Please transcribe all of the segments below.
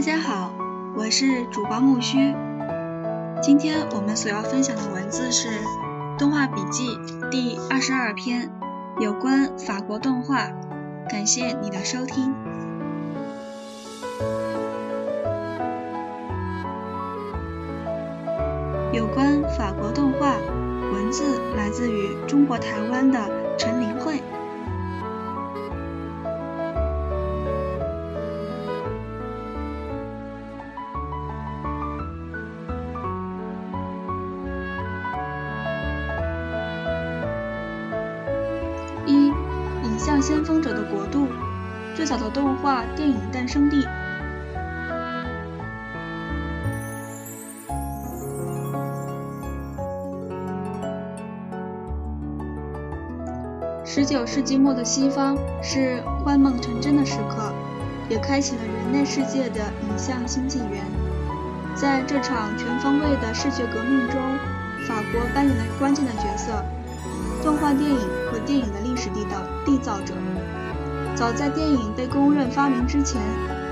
大家好，我是主播木须。今天我们所要分享的文字是《动画笔记》第二十二篇，有关法国动画。感谢你的收听。有关法国动画，文字来自于中国台湾的陈林慧。像先锋者的国度，最早的动画电影诞生地。十九世纪末的西方是幻梦成真的时刻，也开启了人类世界的影像新纪元。在这场全方位的视觉革命中，法国扮演了关键的角色。动画电影和电影的历史缔造缔造者，早在电影被公认发明之前，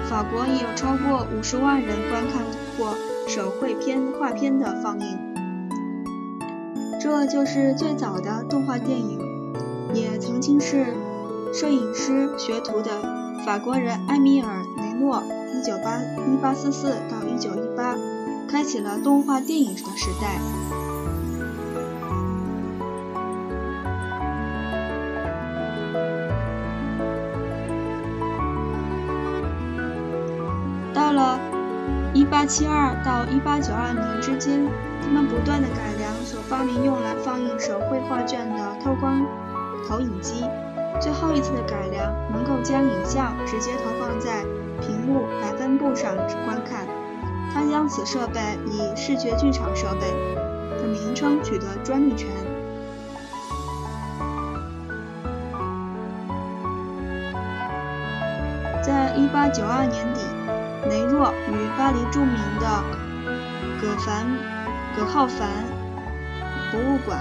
法国已有超过五十万人观看过手绘片画片的放映。这就是最早的动画电影，也曾经是摄影师学徒的法国人埃米尔·雷诺（一九八一八四四到一九一八）开启了动画电影的时代。七二到1892年之间，他们不断的改良所发明用来放映手绘画卷的透光投影机。最后一次的改良能够将影像直接投放在屏幕百分布上观看。他将此设备以视觉剧场设备的名称取得专利权。在1892年。雷诺与巴黎著名的葛凡葛浩凡博物馆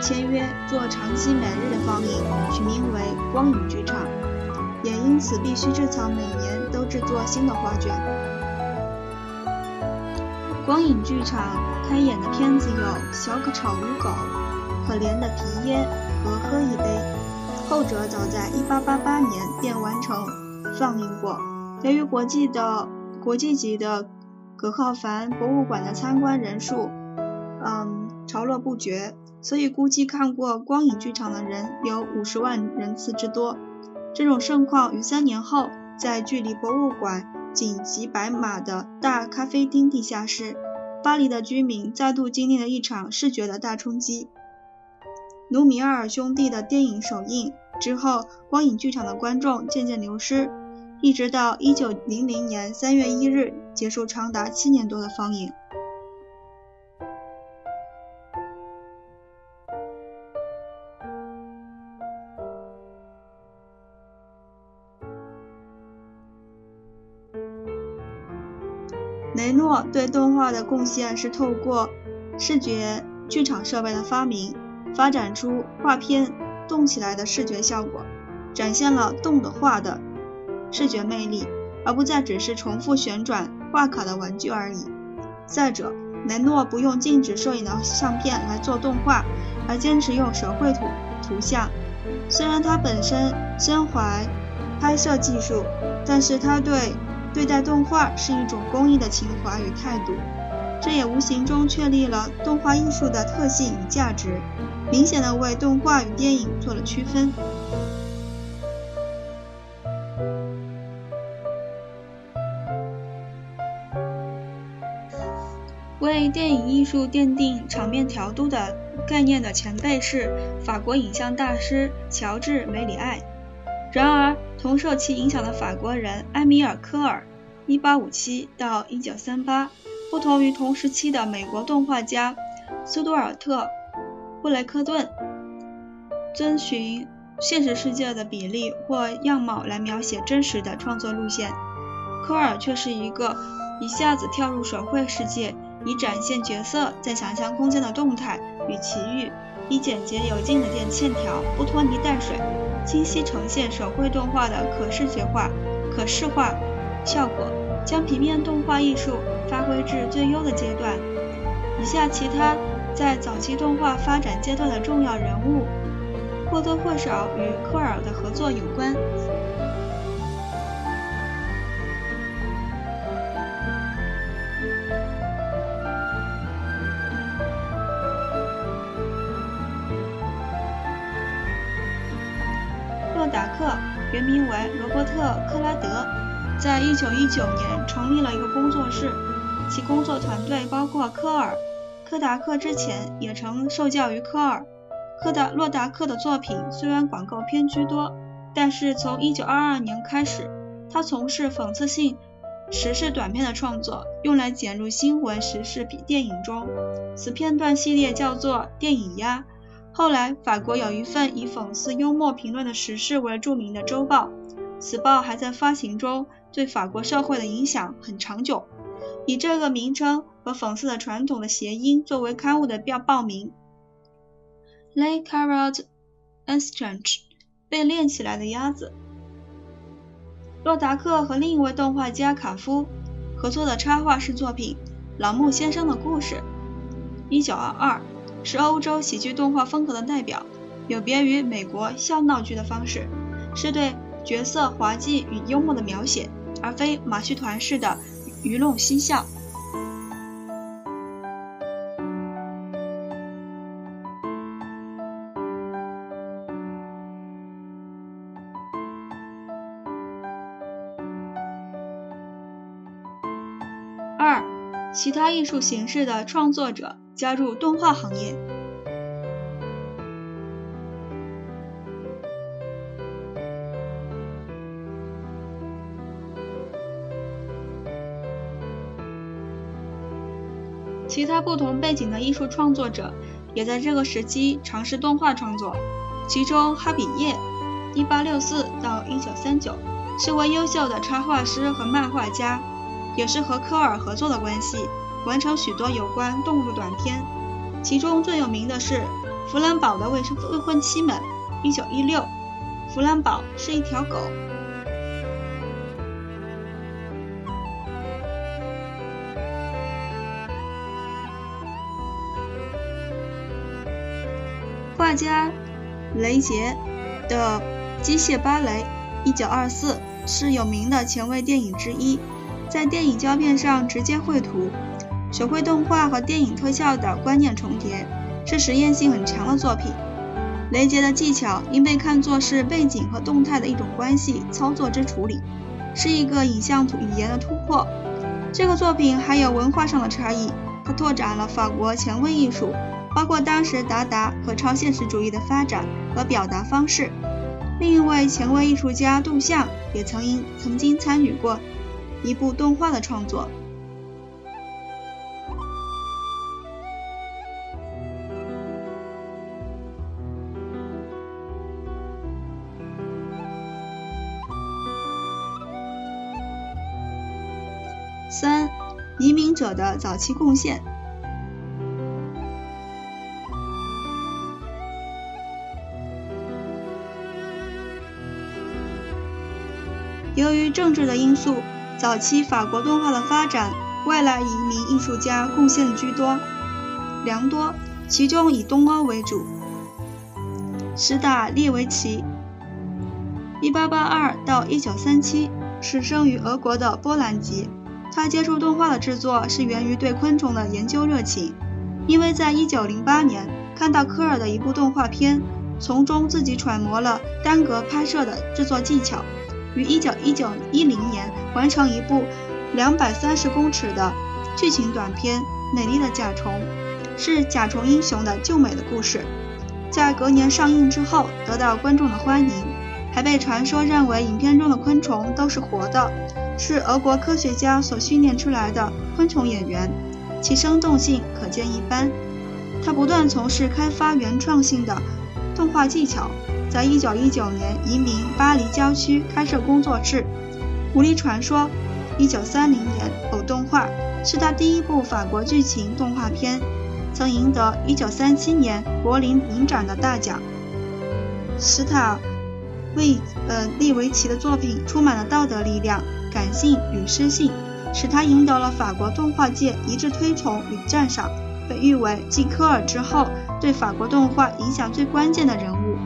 签约做长期每日的放映，取名为光影剧场，也因此必须制造每年都制作新的画卷。光影剧场开演的片子有《小可丑与狗》、《可怜的皮耶》和《喝一杯》，后者早在1888年便完成放映过。由于国际的国际级的葛浩凡博物馆的参观人数，嗯，潮落不绝，所以估计看过光影剧场的人有五十万人次之多。这种盛况于三年后，在距离博物馆仅几百码的大咖啡厅地下室，巴黎的居民再度经历了一场视觉的大冲击。卢米埃尔兄弟的电影首映之后，光影剧场的观众渐渐流失。一直到一九零零年三月一日结束长达七年多的放映。雷诺对动画的贡献是透过视觉剧场设备的发明，发展出画片动起来的视觉效果，展现了动的画的。视觉魅力，而不再只是重复旋转画卡的玩具而已。再者，雷诺不用静止摄影的相片来做动画，而坚持用手绘图图像。虽然他本身身怀拍摄技术，但是他对对待动画是一种公益的情怀与态度，这也无形中确立了动画艺术的特性与价值，明显的为动画与电影做了区分。为电影艺术奠定场面调度的概念的前辈是法国影像大师乔治·梅里埃。然而，同受其影响的法国人埃米尔·科尔 （1857-1938） 不同于同时期的美国动画家苏多尔特·布雷克顿，遵循现实世界的比例或样貌来描写真实的创作路线。科尔却是一个一下子跳入手绘世界。以展现角色在想象空间的动态与奇遇，以简洁有劲的电线条，不拖泥带水，清晰呈现手绘动画的可视觉化、可视化效果，将平面动画艺术发挥至最优的阶段。以下其他在早期动画发展阶段的重要人物，或多或少与科尔的合作有关。达克原名为罗伯特·克拉德，在一九一九年成立了一个工作室，其工作团队包括科尔。柯达克之前也曾受教于科尔。柯达洛达克的作品虽然广告片居多，但是从一九二二年开始，他从事讽刺性时事短片的创作，用来剪入新闻时事电影中。此片段系列叫做《电影鸭》。后来，法国有一份以讽刺幽默评论的时事为著名的周报，此报还在发行中，对法国社会的影响很长久。以这个名称和讽刺的传统的谐音作为刊物的标报名，Le Carotte Estrange，被练起来的鸭子。洛达克和另一位动画家卡夫合作的插画式作品《老木先生的故事》，1922，是欧洲喜剧动画风格的代表，有别于美国笑闹剧的方式，是对角色滑稽与幽默的描写，而非马戏团式的。愚弄嬉笑。二，其他艺术形式的创作者加入动画行业。其他不同背景的艺术创作者也在这个时期尝试动画创作，其中哈比叶 （1864 到 1939） 是位优秀的插画师和漫画家，也是和科尔合作的关系，完成许多有关动物的短片。其中最有名的是《弗兰堡的未婚未婚妻们》（1916）。弗兰堡是一条狗。画家雷杰的《机械芭蕾》（1924） 是有名的前卫电影之一，在电影胶片上直接绘图，手绘动画和电影特效的观念重叠，是实验性很强的作品。雷杰的技巧应被看作是背景和动态的一种关系操作之处理，是一个影像语言的突破。这个作品还有文化上的差异，它拓展了法国前卫艺术。包括当时达达和超现实主义的发展和表达方式。另一位前卫艺术家杜象也曾因曾经参与过一部动画的创作。移民者的早期贡献。由于政治的因素，早期法国动画的发展，外来移民艺术家贡献居多，良多，其中以东欧为主。史达列维奇，1882到1937，是生于俄国的波兰籍。他接触动画的制作是源于对昆虫的研究热情，因为在1908年看到科尔的一部动画片，从中自己揣摩了单格拍摄的制作技巧。于一九一九一零年完成一部两百三十公尺的剧情短片《美丽的甲虫》，是甲虫英雄的救美的故事。在隔年上映之后，得到观众的欢迎，还被传说认为影片中的昆虫都是活的，是俄国科学家所训练出来的昆虫演员，其生动性可见一斑。他不断从事开发原创性的动画技巧。在一九一九年移民巴黎郊区，开设工作室。《狐狸传说》一九三零年偶动画是他第一部法国剧情动画片，曾赢得一九三七年柏林影展的大奖。史塔为呃利维奇的作品充满了道德力量，感性与诗性，使他赢得了法国动画界一致推崇与赞赏，被誉为继科尔之后对法国动画影响最关键的人物。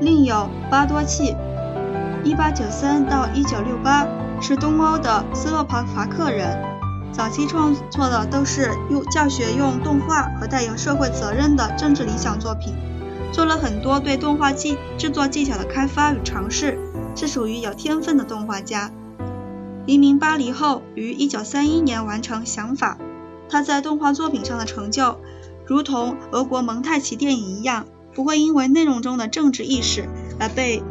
另有巴多契，1893到1968，是东欧的斯洛伐克人。早期创作的都是用教学用动画和带有社会责任的政治理想作品，做了很多对动画技制作技巧的开发与尝试，是属于有天分的动画家。移民巴黎后，于1931年完成《想法》，他在动画作品上的成就，如同俄国蒙太奇电影一样。不会因为内容中的政治意识而被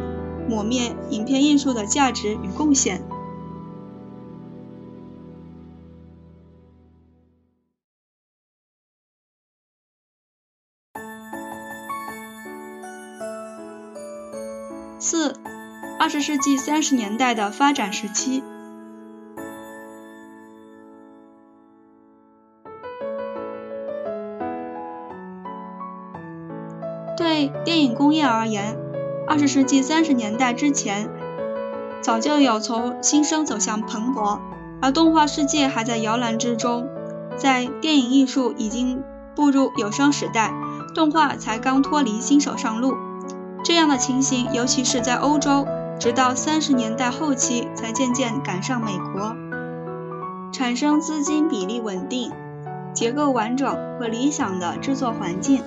抹灭影片艺术的价值与贡献。四，二十世纪三十年代的发展时期。对电影工业而言，二十世纪三十年代之前，早就有从新生走向蓬勃，而动画世界还在摇篮之中。在电影艺术已经步入有声时代，动画才刚脱离新手上路。这样的情形，尤其是在欧洲，直到三十年代后期才渐渐赶上美国，产生资金比例稳定、结构完整和理想的制作环境。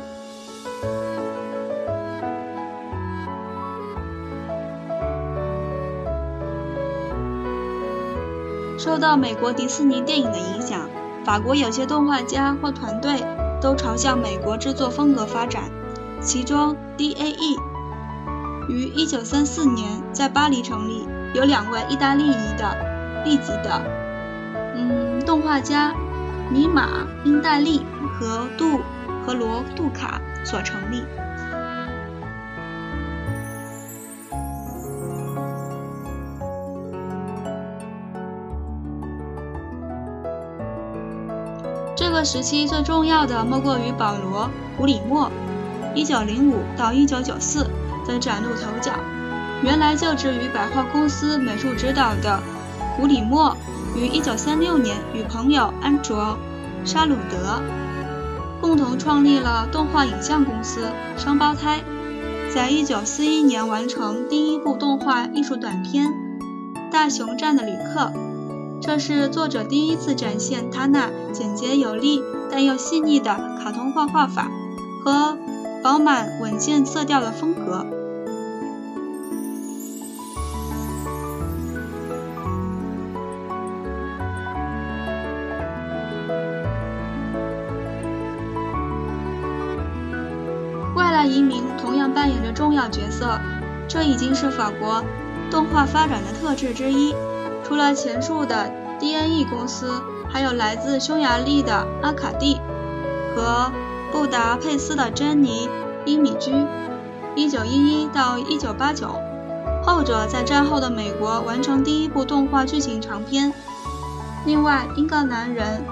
受到美国迪士尼电影的影响，法国有些动画家或团队都朝向美国制作风格发展。其中，DAE 于1934年在巴黎成立，有两位意大利裔的利籍的，嗯，动画家尼玛·英戴利和杜和罗·杜卡所成立。这个时期最重要的莫过于保罗·古里莫 （1905 到 1994） 的崭露头角。原来就职于百货公司美术指导的古里莫，于1936年与朋友安卓·沙鲁德共同创立了动画影像公司“双胞胎”，在1941年完成第一部动画艺术短片《大熊站的旅客》。这是作者第一次展现他那简洁有力但又细腻的卡通画画法和饱满稳健色调的风格。外来移民同样扮演着重要角色，这已经是法国动画发展的特质之一。除了前述的 D.N.E 公司，还有来自匈牙利的阿卡蒂和布达佩斯的珍妮·英米居 （1911 到 1989）。后者在战后的美国完成第一部动画剧情长片。另外，英格兰人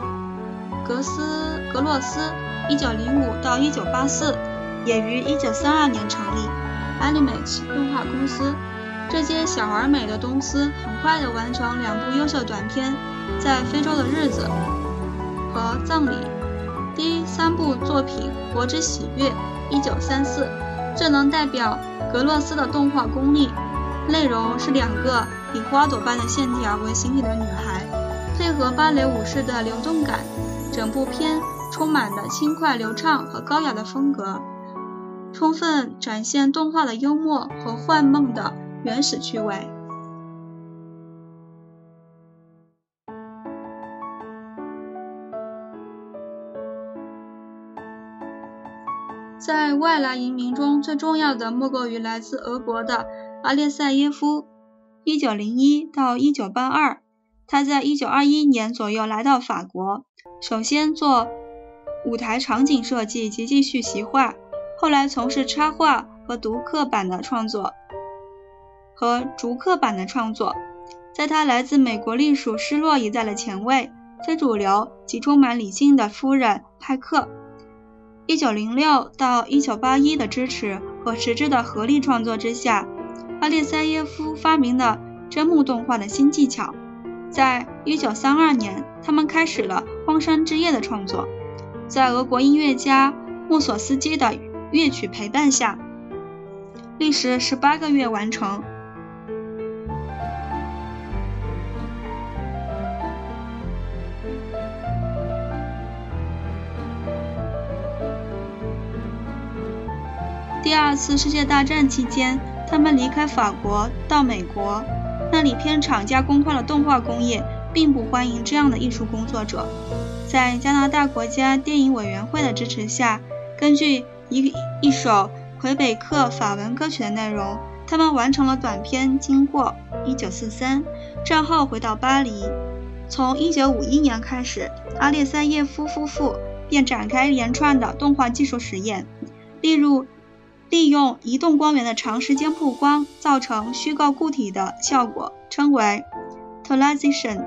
格斯格洛斯 （1905 到 1984） 也于1932年成立 Animate 动画公司。这些小而美的公司很快地完成两部优秀短片，《在非洲的日子》和《葬礼》。第三部作品《活之喜悦》（1934），这能代表格洛斯的动画功力。内容是两个以花朵般的线条为形体的女孩，配合芭蕾舞式的流动感，整部片充满了轻快流畅和高雅的风格，充分展现动画的幽默和幻梦的。原始趣味。在外来移民中最重要的莫过于来自俄国的阿列塞耶夫 （1901 到 1982）。他在1921年左右来到法国，首先做舞台场景设计及继续习画，后来从事插画和读刻版的创作。和逐刻版的创作，在他来自美国隶属失落一代的前卫非主流及充满理性的夫人派克。一九零六到一九八一的支持和实质的合力创作之下，阿列塞耶夫发明了针木动画的新技巧。在一九三二年，他们开始了《荒山之夜》的创作，在俄国音乐家穆索斯基的乐曲陪伴下，历时十八个月完成。第二次世界大战期间，他们离开法国到美国，那里片场加工化的动画工业并不欢迎这样的艺术工作者。在加拿大国家电影委员会的支持下，根据一一首魁北克法文歌曲的内容，他们完成了短片《经过》。一九四三，战后回到巴黎。从一九五一年开始，阿列塞耶夫夫妇便展开一连串的动画技术实验，例如。利用移动光源的长时间曝光，造成虚构固体的效果，称为 transition。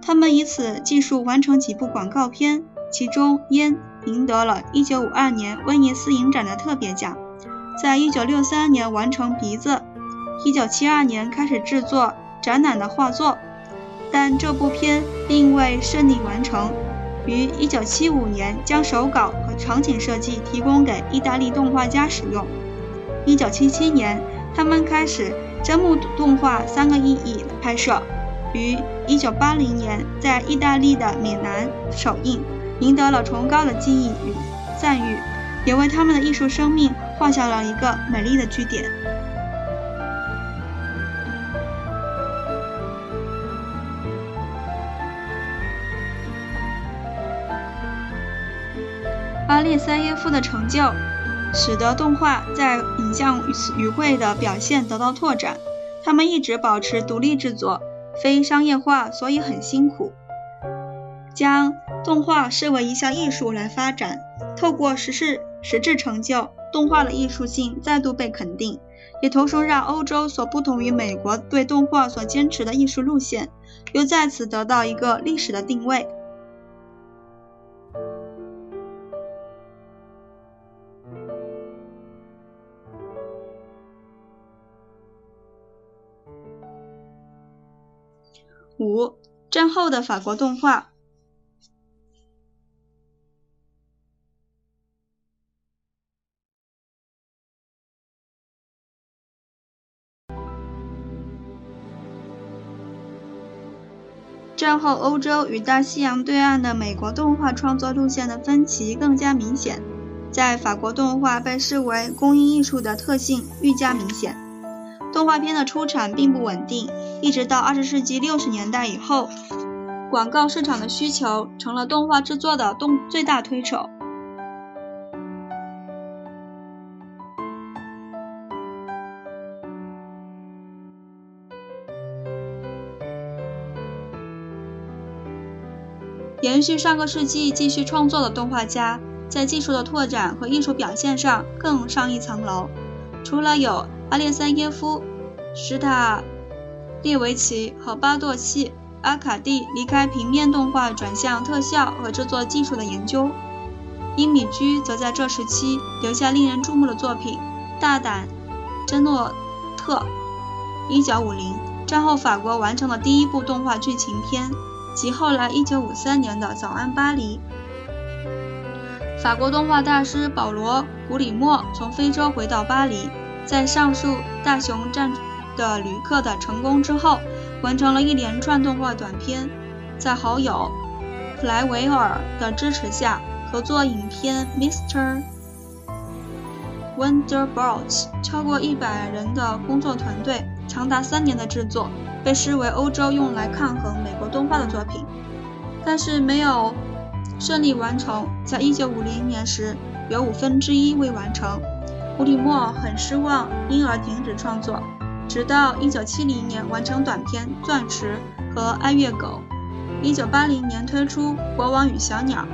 他们以此技术完成几部广告片，其中《烟》赢得了1952年威尼斯影展的特别奖。在1963年完成《鼻子》，1972年开始制作展览的画作，但这部片并未顺利完成。于1975年将手稿和场景设计提供给意大利动画家使用。1977年，他们开始真幕动画《三个意义》的拍摄，于1980年在意大利的米兰首映，赢得了崇高的记忆与赞誉，也为他们的艺术生命画下了一个美丽的句点。阿列塞耶夫的成就，使得动画在影像语汇的表现得到拓展。他们一直保持独立制作，非商业化，所以很辛苦。将动画视为一项艺术来发展，透过实事实质成就，动画的艺术性再度被肯定，也同时让欧洲所不同于美国对动画所坚持的艺术路线，又再次得到一个历史的定位。五战后的法国动画。战后欧洲与大西洋对岸的美国动画创作路线的分歧更加明显，在法国动画被视为工艺艺术的特性愈加明显。动画片的出产并不稳定，一直到二十世纪六十年代以后，广告市场的需求成了动画制作的动最大推手。延续上个世纪继续创作的动画家，在技术的拓展和艺术表现上更上一层楼。除了有阿列桑耶夫、史塔列维奇和巴多契、阿卡蒂离开平面动画转向特效和制作技术的研究，因米居则在这时期留下令人注目的作品《大胆珍诺特》。1950战后，法国完成了第一部动画剧情片，及后来1953年的《早安巴黎》。法国动画大师保罗·古里莫从非洲回到巴黎。在上述大熊战的旅客的成功之后，完成了一连串动画短片。在好友普莱维尔的支持下，合作影片《Mr. Wonderbolt》超过一百人的工作团队，长达三年的制作，被视为欧洲用来抗衡美国动画的作品，但是没有顺利完成。在一九五零年时，有五分之一未完成。古里莫很失望，因而停止创作，直到1970年完成短片《钻石》和《爱乐狗》。1980年推出《国王与小鸟》，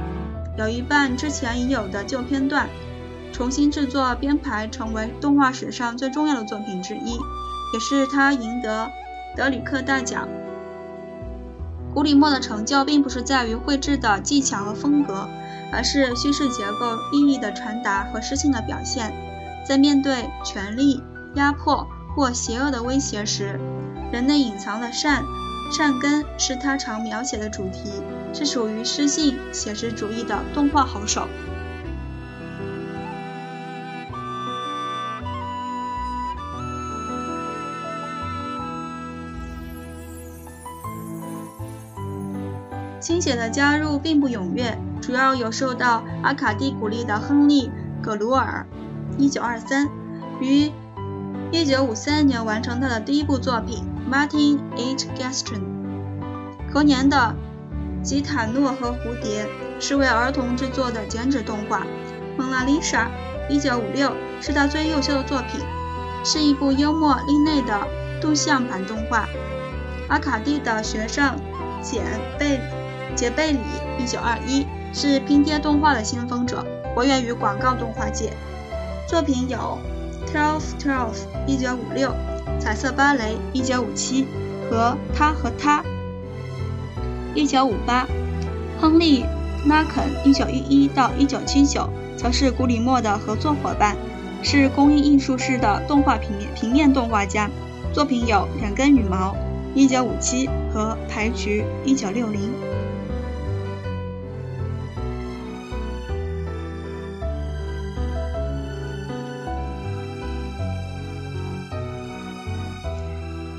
有一半之前已有的旧片段重新制作编排，成为动画史上最重要的作品之一，也是他赢得德里克大奖古里莫的成就并不是在于绘制的技巧和风格，而是叙事结构意义的传达和诗性的表现。在面对权力、压迫或邪恶的威胁时，人类隐藏的善善根是他常描写的主题，是属于诗性写实主义的动画好手。新血的加入并不踊跃，主要有受到阿卡蒂鼓励的亨利·葛鲁尔，1923于1953年完成他的第一部作品《Martin H. Gaston》。隔年的《吉塔诺和蝴蝶》是为儿童制作的剪纸动画，《蒙娜丽莎》1956是他最优秀的作品，是一部幽默另类的杜像版动画。阿卡蒂的学生简贝。杰贝里，1921是拼贴动画的先锋者，活跃于广告动画界。作品有《Twelve Twelve》（1956）、《彩色芭蕾》（1957） 和《他和他》（1958）。亨利·拉肯 （1911 到 1979） 则是古里莫的合作伙伴，是工艺艺术师的动画平面平面动画家。作品有《两根羽毛》（1957） 和《牌局》（1960）。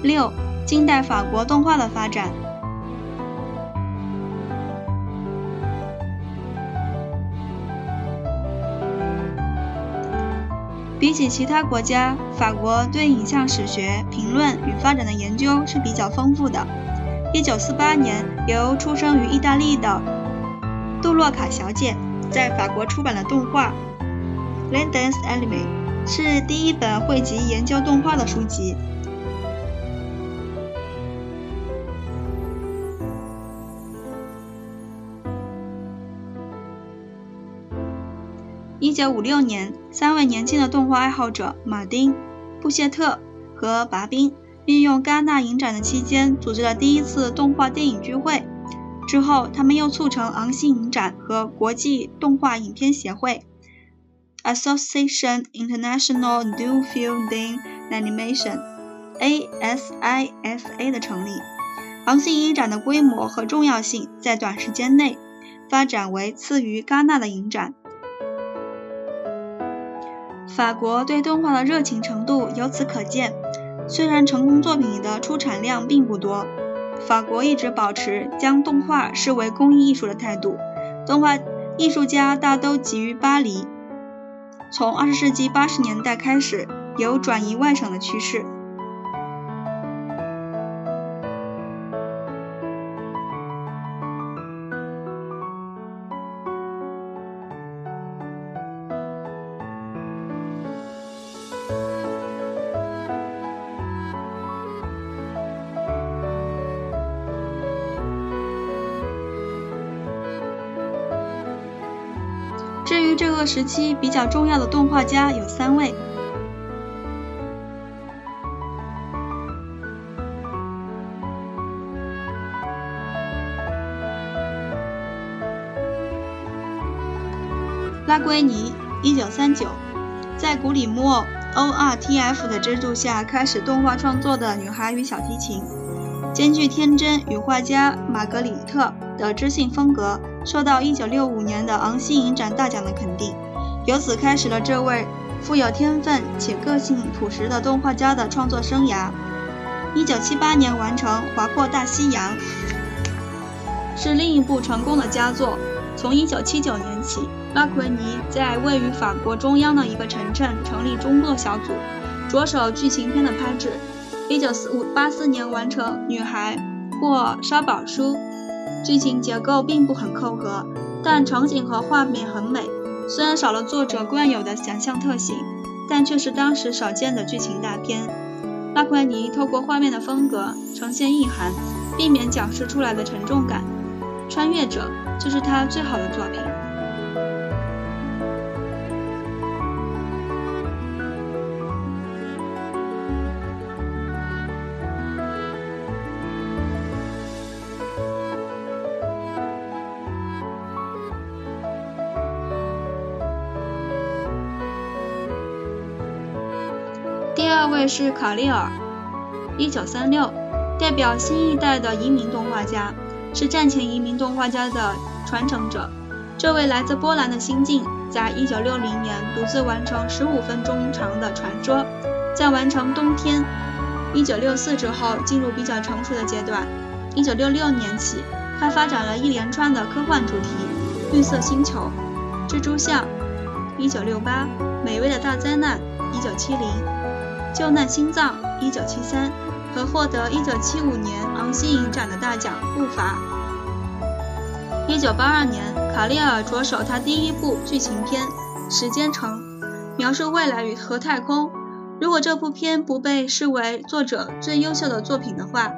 六近代法国动画的发展。比起其他国家，法国对影像史学评论与发展的研究是比较丰富的。一九四八年，由出生于意大利的杜洛卡小姐在法国出版的动画《Les Dents Animés》是第一本汇集研究动画的书籍。一九五六年，三位年轻的动画爱好者马丁·布谢特和拔宾运用戛纳影展的期间，组织了第一次动画电影聚会。之后，他们又促成昂西影展和国际动画影片协会 （Association International du Film d'Animation，ASIFA） 的成立。昂西影展的规模和重要性在短时间内发展为次于戛纳的影展。法国对动画的热情程度由此可见。虽然成功作品的出产量并不多，法国一直保持将动画视为工艺艺术的态度。动画艺术家大都集于巴黎。从二十世纪八十年代开始，有转移外省的趋势。这个时期比较重要的动画家有三位：拉圭尼 （1939） 在古里莫 （ORTF） 的资助下开始动画创作的《女孩与小提琴》，兼具天真与画家玛格里特的知性风格。受到1965年的昂西影展大奖的肯定，由此开始了这位富有天分且个性朴实的动画家的创作生涯。1978年完成《划破大西洋》，是另一部成功的佳作。从1979年起，拉奎尼在位于法国中央的一个城镇成立中作小组，着手剧情片的拍制。1984年完成《女孩或沙宝书》。剧情结构并不很扣合，但场景和画面很美。虽然少了作者惯有的想象特性，但却是当时少见的剧情大片。拉奎尼透过画面的风格呈现意涵，避免讲述出来的沉重感。《穿越者》就是他最好的作品。位是卡利尔，一九三六，代表新一代的移民动画家，是战前移民动画家的传承者。这位来自波兰的新晋，在一九六零年独自完成十五分钟长的《传说》，在完成《冬天》一九六四之后，进入比较成熟的阶段。一九六六年起，他发展了一连串的科幻主题，《绿色星球》、《蜘蛛像》。一九六八，《美味的大灾难》。一九七零，《救难心脏》。一九七三，和获得一九七五年昂西影展的大奖《步伐》。一九八二年，卡利尔着手他第一部剧情片《时间城》，描述未来与和太空。如果这部片不被视为作者最优秀的作品的话，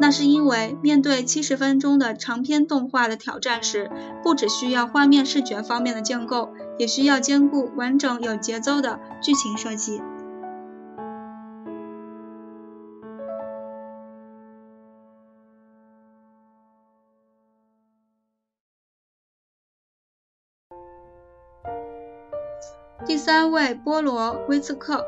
那是因为面对七十分钟的长篇动画的挑战时，不只需要画面视觉方面的建构，也需要兼顾完整有节奏的剧情设计。三位，波罗威茨克，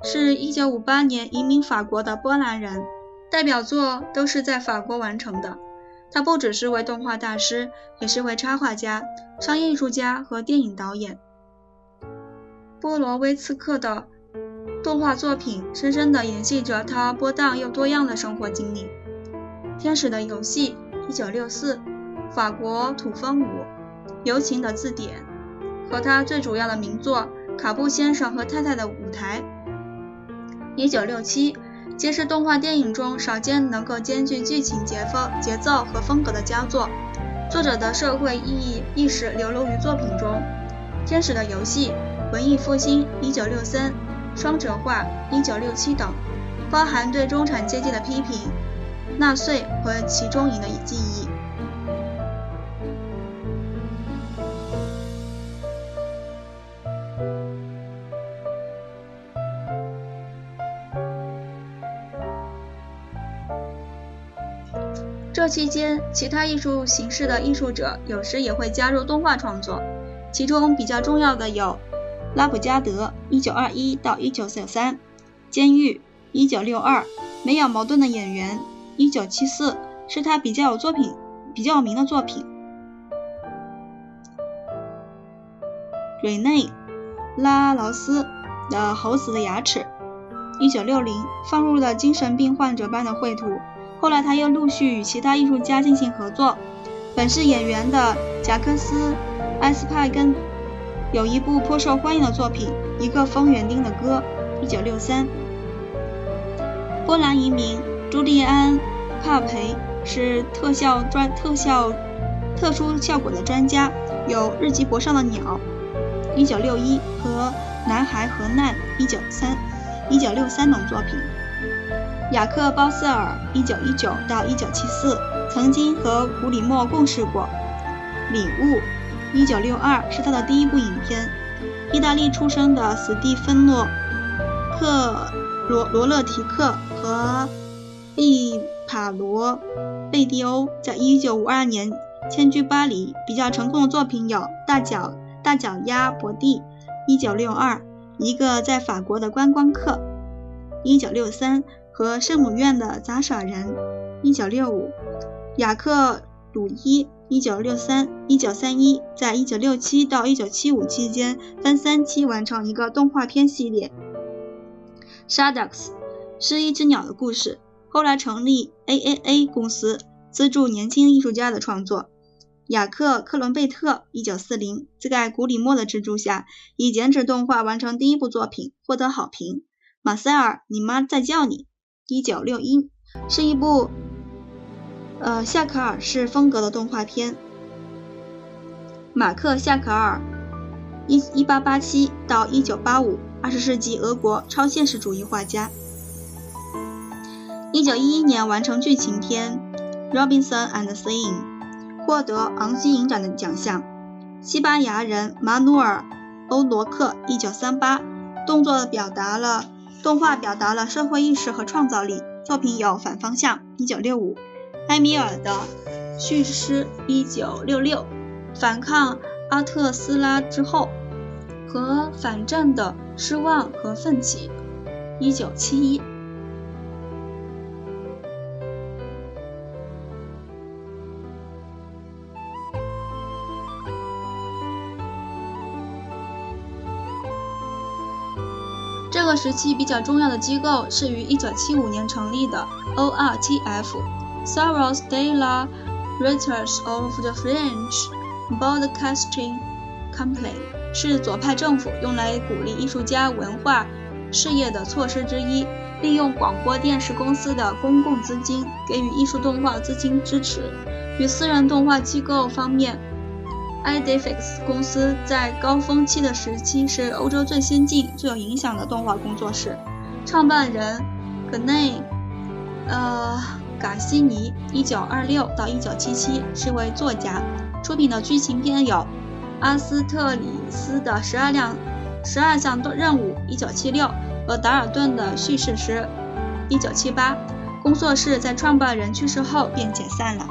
是一九五八年移民法国的波兰人。代表作都是在法国完成的。他不只是位动画大师，也是位插画家、商业艺术家和电影导演。波罗威茨克的动画作品深深地延续着他波荡又多样的生活经历。《天使的游戏》（1964）、法国土风舞、游行的字典，和他最主要的名作《卡布先生和太太的舞台》（1967）。皆是动画电影中少见能够兼具剧情节风、节奏和风格的佳作。作者的社会意义意识流露于作品中，《天使的游戏》、文艺复兴（一九六三）、双折画（一九六七）等，包含对中产阶级的批评、纳粹和集中营的记忆。期间，其他艺术形式的艺术者有时也会加入动画创作，其中比较重要的有拉普加德（一九二一到一九九三）、监狱（一九六二）、没有矛盾的演员（一九七四）是他比较有作品、比较有名的作品。瑞内·拉劳斯的《猴子的牙齿》（一九六零）放入了精神病患者般的绘图。后来，他又陆续与其他艺术家进行合作。本是演员的贾克斯·埃斯派根有一部颇受欢迎的作品《一个疯园丁的歌》（1963）。波兰移民朱利安·帕培是特效专特效特殊效果的专家，有《日记簿上的鸟》（1961） 和《男孩和难》（1963） 1963等作品。雅克·鲍瑟尔（一九一九到一九七四）曾经和古里莫共事过，《礼物》（一九六二）是他的第一部影片。意大利出生的斯蒂芬诺·克罗罗勒提克和毕帕罗·贝蒂欧在一九五二年迁居巴黎。比较成功的作品有《大脚大脚丫伯蒂》（一九六二），一个在法国的观光客（一九六三）。和圣母院的杂耍人，一九六五；雅克·鲁伊，一九六三、一九三一，在一九六七到一九七五期间分三期完成一个动画片系列《Shadows》，是一只鸟的故事。后来成立 AAA 公司，资助年轻艺术家的创作。雅克·克伦贝特，一九四零，在古里莫的资助下，以剪纸动画完成第一部作品，获得好评。马塞尔，你妈在叫你。一九六一是一部呃夏卡尔式风格的动画片。马克夏卡尔，一一八八七到一九八五，二十世纪俄国超现实主义画家。一九一一年完成剧情片《Robinson and Sean》，获得昂西影展的奖项。西班牙人马努尔欧罗克，一九三八，动作表达了。动画表达了社会意识和创造力作品有反方向一九六五埃米尔的叙事诗一九六六反抗阿特斯拉之后和反战的失望和奋起一九七一这个时期比较重要的机构是于一九七五年成立的 ORTF，Service de la Recherche of the French Broadcasting Company，是左派政府用来鼓励艺术家文化事业的措施之一，利用广播电视公司的公共资金给予艺术动画资金支持。与私人动画机构方面。Idfix 公司在高峰期的时期是欧洲最先进、最有影响的动画工作室。创办人格内，呃，嘎西尼，1926到1977是位作家。出品的剧情片有《阿斯特里斯的十二辆十二项任务》（1976） 和达尔顿的叙事诗 （1978）。工作室在创办人去世后便解散了。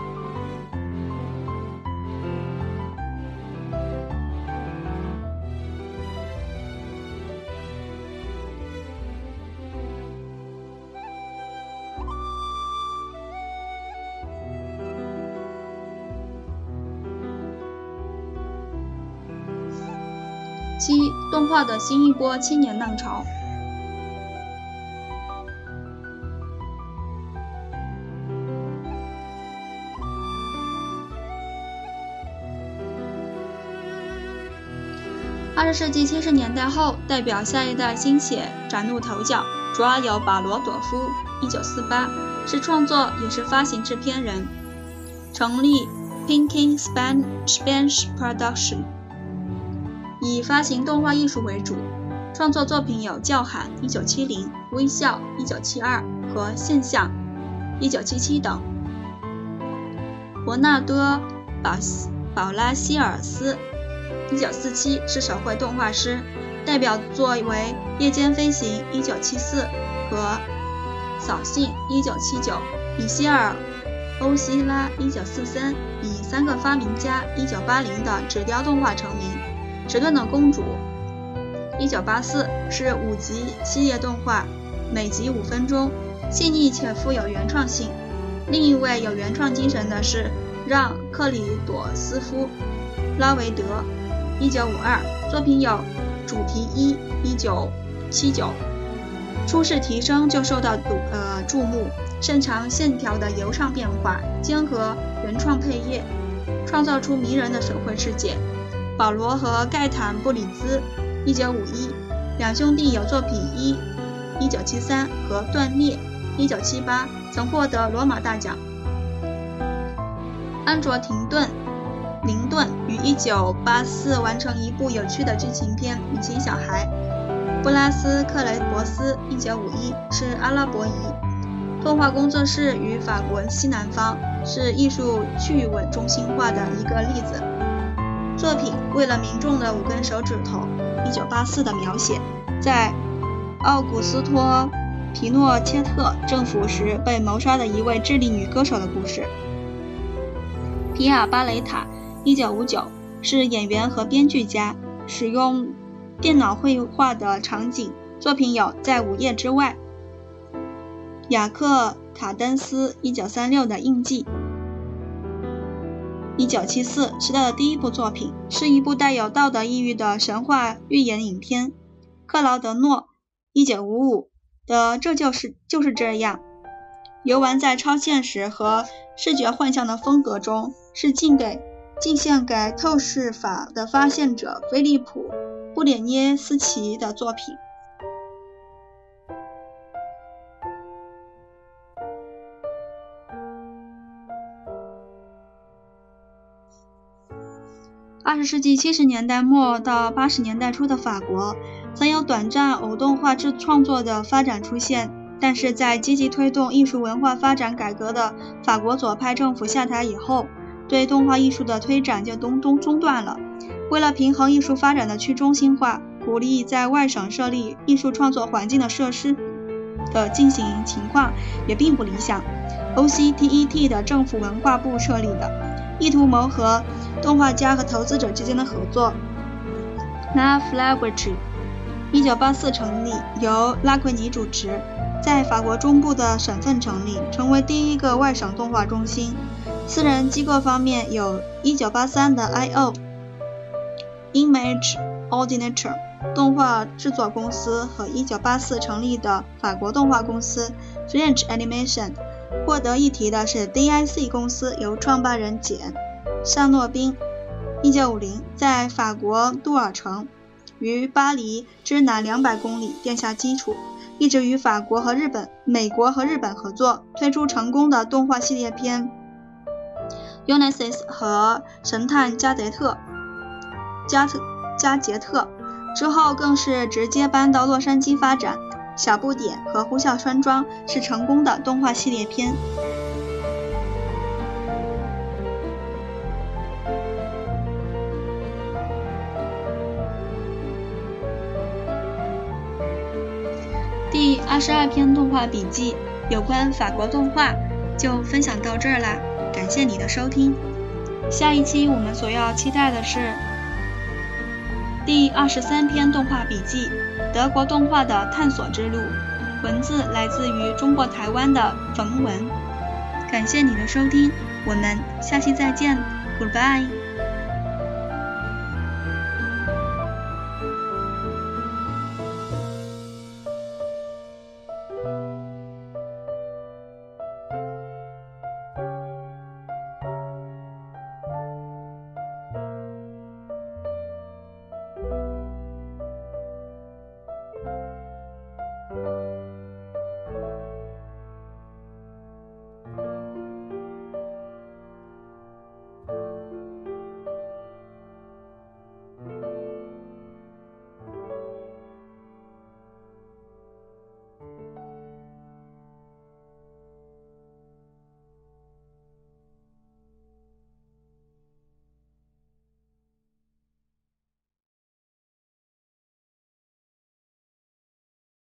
七动画的新一波青年浪潮。二十世纪七十年代后，代表下一代新血崭露头角，主要有保罗·朵夫（一九四八），是创作也是发行制片人，成立 Pinkin Spanish Production。以发行动画艺术为主，创作作品有《叫喊》（1970）、《微笑》（1972） 和《现象》（1977） 等。伯纳多·保保拉希尔斯 （1947） 是手绘动画师，代表作为《夜间飞行》（1974） 和《扫兴》（1979）。米歇尔·欧希拉 （1943） 以《三个发明家》（1980） 的纸雕动画成名。迟钝的公主，一九八四是五集系列动画，每集五分钟，细腻且富有原创性。另一位有原创精神的是让·克里朵斯夫·拉维德，一九五二，作品有主题一，一九七九，初试提升就受到注呃注目，擅长线条的流畅变化，兼合原创配乐，创造出迷人的手绘世界。保罗和盖坦布里兹，一九五一，两兄弟有作品一，一九七三和断裂，一九七八，曾获得罗马大奖。安卓廷顿，林顿于一九八四完成一部有趣的剧情片《明星小孩》。布拉斯克雷伯斯，一九五一，是阿拉伯裔动画工作室于法国西南方，是艺术趣味中心化的一个例子。作品为了民众的五根手指头，一九八四的描写，在奥古斯托·皮诺切特政府时被谋杀的一位智利女歌手的故事。皮亚巴雷塔，一九五九，是演员和编剧家，使用电脑绘画的场景。作品有《在午夜之外》。雅克卡登斯，一九三六的印记。一九七四是他的第一部作品，是一部带有道德意蕴的神话寓言影片。克劳德诺一九五五的《这就是就是这样》，游玩在超现实和视觉幻象的风格中，是敬给敬献给透视法的发现者菲利普布列涅斯奇的作品。二十世纪七十年代末到八十年代初的法国，曾有短暂偶动画制创作的发展出现，但是在积极推动艺术文化发展改革的法国左派政府下台以后，对动画艺术的推展就东东中断了。为了平衡艺术发展的去中心化，鼓励在外省设立艺术创作环境的设施的进行情况也并不理想。OCTET 的政府文化部设立的。意图谋合动画家和投资者之间的合作。La f l a g r a t 一九八四成立，由拉奎尼主持，在法国中部的省份成立，成为第一个外省动画中心。私人机构方面有一九八三的 I.O. Image Ordinateur 动画制作公司和一九八四成立的法国动画公司 French Animation。获得一提的是 D.I.C 公司，由创办人简·尚诺宾。一九五零，在法国杜尔城，于巴黎之南两百公里奠下基础，一直与法国和日本、美国和日本合作，推出成功的动画系列片《Unisys》和《神探加杰特》。加特加杰特之后，更是直接搬到洛杉矶发展。小不点和呼啸山庄是成功的动画系列片。第二十二篇动画笔记，有关法国动画就分享到这儿啦，感谢你的收听。下一期我们所要期待的是第二十三篇动画笔记，德国动画的探索之路。文字来自于中国台湾的冯文。感谢你的收听，我们下期再见，Goodbye。